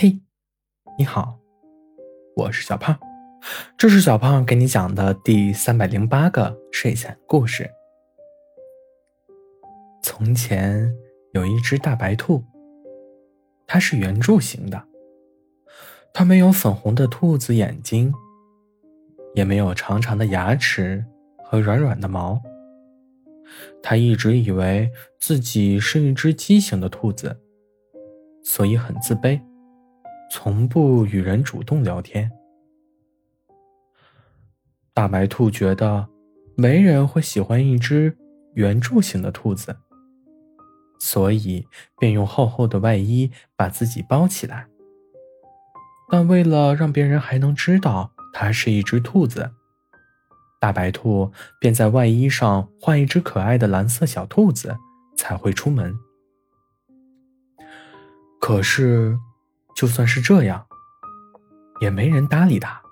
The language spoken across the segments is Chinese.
嘿，你好，我是小胖，这是小胖给你讲的第三百零八个睡前故事。从前有一只大白兔，它是圆柱形的，它没有粉红的兔子眼睛，也没有长长的牙齿和软软的毛。它一直以为自己是一只畸形的兔子，所以很自卑。从不与人主动聊天。大白兔觉得没人会喜欢一只圆柱形的兔子，所以便用厚厚的外衣把自己包起来。但为了让别人还能知道它是一只兔子，大白兔便在外衣上画一只可爱的蓝色小兔子，才会出门。可是。就算是这样，也没人搭理他，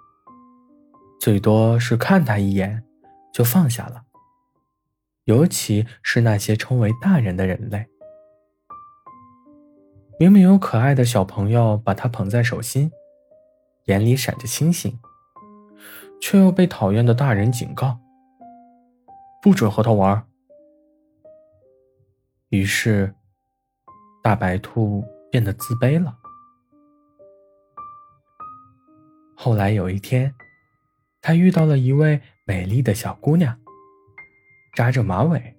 最多是看他一眼，就放下了。尤其是那些称为大人的人类，明明有可爱的小朋友把他捧在手心，眼里闪着星星，却又被讨厌的大人警告，不准和他玩。于是，大白兔变得自卑了。后来有一天，他遇到了一位美丽的小姑娘，扎着马尾，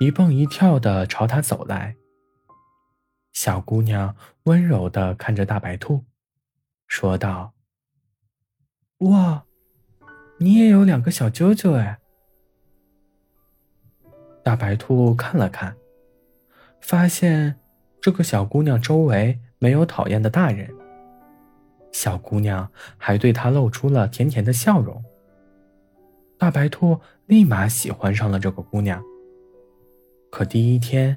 一蹦一跳的朝他走来。小姑娘温柔的看着大白兔，说道：“哇，你也有两个小啾啾哎！”大白兔看了看，发现这个小姑娘周围没有讨厌的大人。小姑娘还对他露出了甜甜的笑容。大白兔立马喜欢上了这个姑娘。可第一天，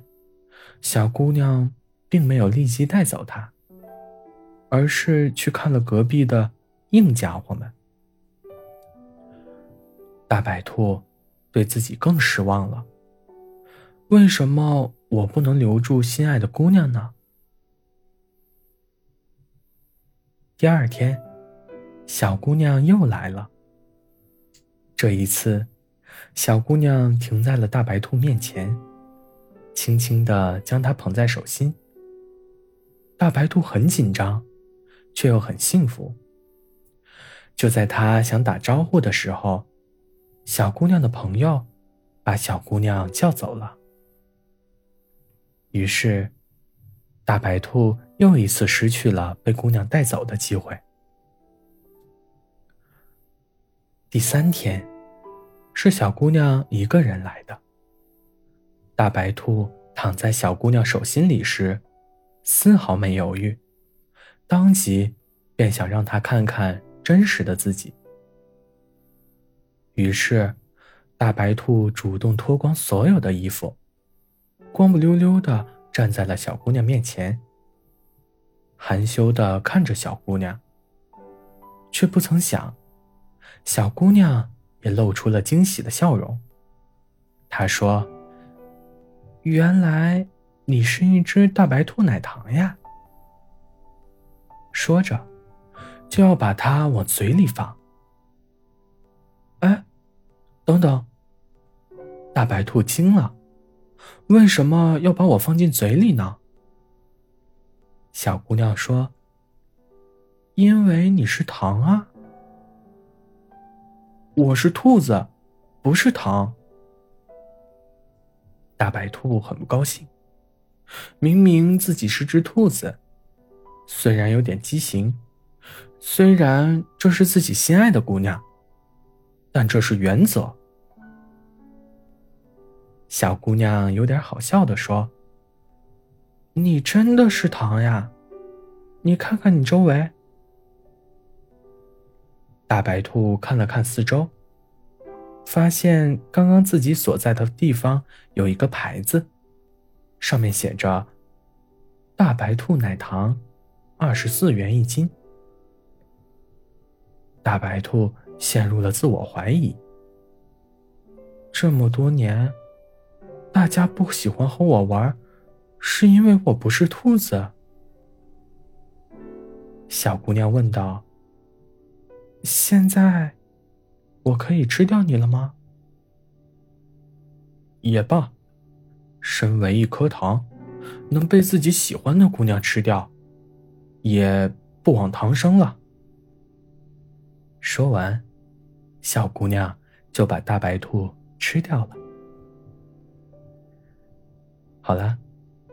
小姑娘并没有立即带走他，而是去看了隔壁的硬家伙们。大白兔对自己更失望了。为什么我不能留住心爱的姑娘呢？第二天，小姑娘又来了。这一次，小姑娘停在了大白兔面前，轻轻的将它捧在手心。大白兔很紧张，却又很幸福。就在他想打招呼的时候，小姑娘的朋友把小姑娘叫走了。于是。大白兔又一次失去了被姑娘带走的机会。第三天，是小姑娘一个人来的。大白兔躺在小姑娘手心里时，丝毫没犹豫，当即便想让她看看真实的自己。于是，大白兔主动脱光所有的衣服，光不溜溜的。站在了小姑娘面前，含羞的看着小姑娘，却不曾想，小姑娘也露出了惊喜的笑容。她说：“原来你是一只大白兔奶糖呀！”说着，就要把它往嘴里放。哎，等等！大白兔惊了。为什么要把我放进嘴里呢？小姑娘说：“因为你是糖啊。”我是兔子，不是糖。大白兔很不高兴，明明自己是只兔子，虽然有点畸形，虽然这是自己心爱的姑娘，但这是原则。小姑娘有点好笑的说：“你真的是糖呀？你看看你周围。”大白兔看了看四周，发现刚刚自己所在的地方有一个牌子，上面写着“大白兔奶糖，二十四元一斤”。大白兔陷入了自我怀疑。这么多年。大家不喜欢和我玩，是因为我不是兔子。小姑娘问道：“现在，我可以吃掉你了吗？”也罢，身为一颗糖，能被自己喜欢的姑娘吃掉，也不枉唐生了。说完，小姑娘就把大白兔吃掉了。好了，